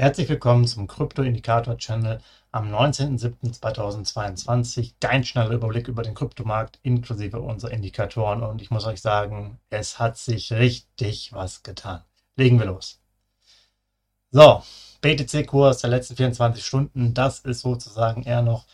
Herzlich willkommen zum Krypto-Indikator-Channel am 19.07.2022. Dein schneller Überblick über den Kryptomarkt inklusive unserer Indikatoren. Und ich muss euch sagen, es hat sich richtig was getan. Legen wir los. So, BTC-Kurs der letzten 24 Stunden, das ist sozusagen eher noch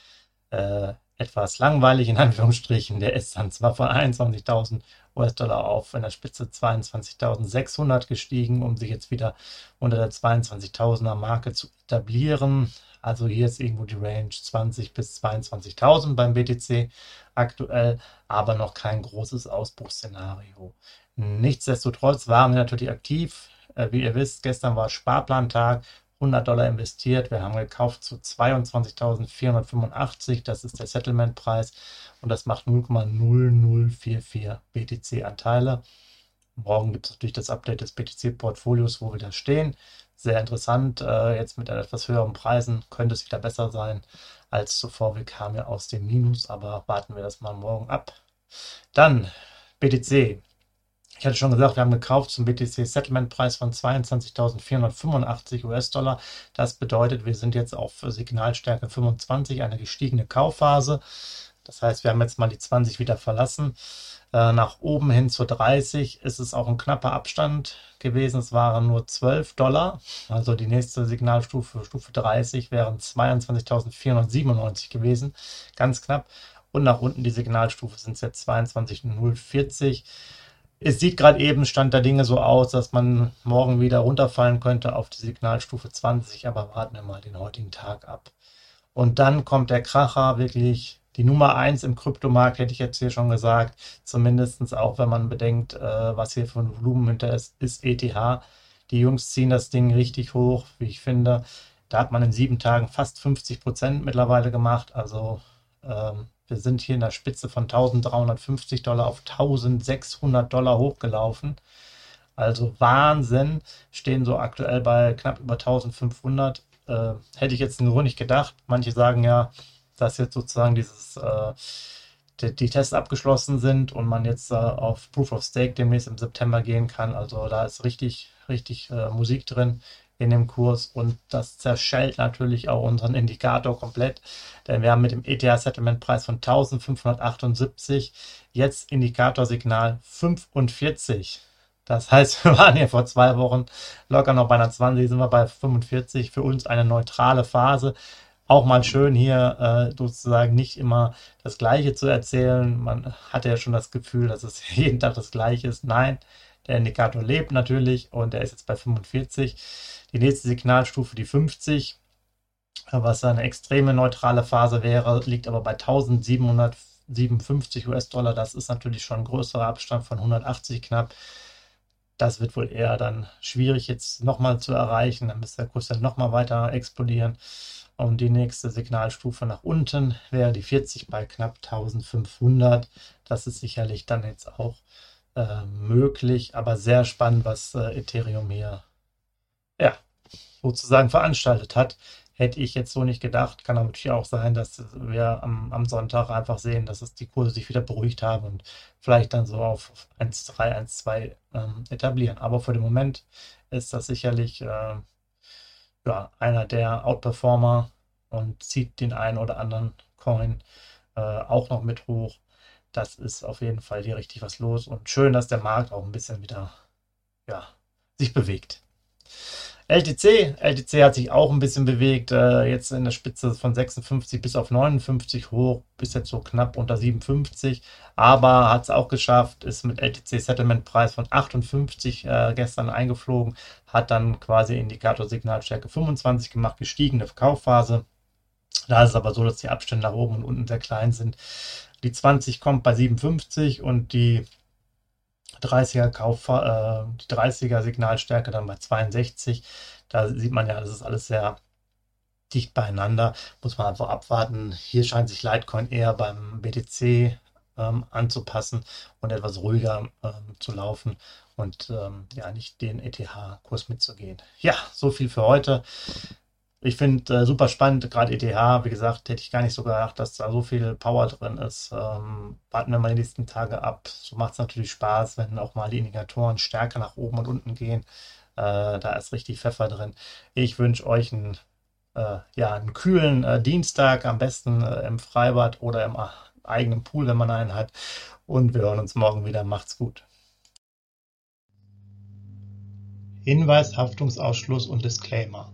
äh, etwas langweilig, in Anführungsstrichen. Der ist dann zwar von 21.000 US-Dollar auf in der Spitze 22.600 gestiegen, um sich jetzt wieder unter der 22.000er Marke zu etablieren. Also hier ist irgendwo die Range 20 bis 22.000 beim BTC aktuell, aber noch kein großes Ausbruchsszenario. Nichtsdestotrotz waren wir natürlich aktiv. Äh, wie ihr wisst, gestern war Sparplantag. 100 Dollar investiert. Wir haben gekauft zu 22.485. Das ist der Settlement-Preis und das macht 0,0044 BTC-Anteile. Morgen gibt es natürlich das Update des BTC-Portfolios, wo wir da stehen. Sehr interessant. Äh, jetzt mit etwas höheren Preisen könnte es wieder besser sein als zuvor. Wir kamen ja aus dem Minus, aber warten wir das mal morgen ab. Dann BTC. Ich hatte schon gesagt, wir haben gekauft zum BTC-Settlement-Preis von 22.485 US-Dollar. Das bedeutet, wir sind jetzt auf Signalstärke 25, eine gestiegene Kaufphase. Das heißt, wir haben jetzt mal die 20 wieder verlassen. Äh, nach oben hin zu 30 ist es auch ein knapper Abstand gewesen. Es waren nur 12 Dollar. Also die nächste Signalstufe, Stufe 30, wären 22.497 gewesen. Ganz knapp. Und nach unten die Signalstufe sind es jetzt 22.040 es sieht gerade eben, Stand der Dinge so aus, dass man morgen wieder runterfallen könnte auf die Signalstufe 20, aber warten wir mal den heutigen Tag ab. Und dann kommt der Kracher, wirklich die Nummer 1 im Kryptomarkt, hätte ich jetzt hier schon gesagt. Zumindest auch, wenn man bedenkt, äh, was hier für ein Volumen hinter ist, ist ETH. Die Jungs ziehen das Ding richtig hoch, wie ich finde. Da hat man in sieben Tagen fast 50 Prozent mittlerweile gemacht. Also ähm, wir sind hier in der Spitze von 1350 Dollar auf 1600 Dollar hochgelaufen. Also Wahnsinn. Stehen so aktuell bei knapp über 1500. Äh, hätte ich jetzt nur nicht gedacht. Manche sagen ja, dass jetzt sozusagen dieses äh, die, die, Tests abgeschlossen sind und man jetzt äh, auf Proof of Stake demnächst im September gehen kann. Also da ist richtig, richtig äh, Musik drin in dem Kurs und das zerschellt natürlich auch unseren Indikator komplett, denn wir haben mit dem ETH-Settlement-Preis von 1578 jetzt Indikatorsignal 45. Das heißt, wir waren hier vor zwei Wochen locker noch bei einer 20, sind wir bei 45. Für uns eine neutrale Phase. Auch mal schön hier äh, sozusagen nicht immer das Gleiche zu erzählen. Man hatte ja schon das Gefühl, dass es jeden Tag das Gleiche ist. Nein, der Indikator lebt natürlich und der ist jetzt bei 45. Die nächste Signalstufe, die 50, was eine extreme neutrale Phase wäre, liegt aber bei 1757 US-Dollar. Das ist natürlich schon ein größerer Abstand von 180 knapp. Das wird wohl eher dann schwierig jetzt nochmal zu erreichen. Dann müsste der Kurs dann nochmal weiter explodieren. Und die nächste Signalstufe nach unten wäre die 40 bei knapp 1500. Das ist sicherlich dann jetzt auch äh, möglich, aber sehr spannend, was äh, Ethereum hier ja, sozusagen veranstaltet hat. Hätte ich jetzt so nicht gedacht. Kann natürlich auch sein, dass wir am, am Sonntag einfach sehen, dass es die Kurse sich wieder beruhigt haben und vielleicht dann so auf 1,3, 1,2 ähm, etablieren. Aber für den Moment ist das sicherlich äh, ja, einer der Outperformer und zieht den einen oder anderen Coin äh, auch noch mit hoch. Das ist auf jeden Fall hier richtig was los und schön, dass der Markt auch ein bisschen wieder ja, sich bewegt. LTC, LTC hat sich auch ein bisschen bewegt, äh, jetzt in der Spitze von 56 bis auf 59 hoch, bis jetzt so knapp unter 57, aber hat es auch geschafft, ist mit LTC Settlement Preis von 58 äh, gestern eingeflogen, hat dann quasi Indikator Signalstärke 25 gemacht, gestiegene Kaufphase. Da ist es aber so, dass die Abstände nach oben und unten sehr klein sind. Die 20 kommt bei 57 und die 30er Kauf, äh, die 30er Signalstärke dann bei 62. Da sieht man ja, das ist alles sehr dicht beieinander. Muss man einfach abwarten. Hier scheint sich Litecoin eher beim BTC ähm, anzupassen und etwas ruhiger ähm, zu laufen und ähm, ja nicht den ETH-Kurs mitzugehen. Ja, so viel für heute. Ich finde äh, super spannend, gerade ETH, wie gesagt, hätte ich gar nicht so gedacht, dass da so viel Power drin ist. Ähm, warten wir mal die nächsten Tage ab. So macht es natürlich Spaß, wenn auch mal die Indikatoren stärker nach oben und unten gehen. Äh, da ist richtig Pfeffer drin. Ich wünsche euch einen, äh, ja, einen kühlen äh, Dienstag, am besten äh, im Freibad oder im äh, eigenen Pool, wenn man einen hat. Und wir hören uns morgen wieder. Macht's gut. Hinweis, Haftungsausschluss und Disclaimer.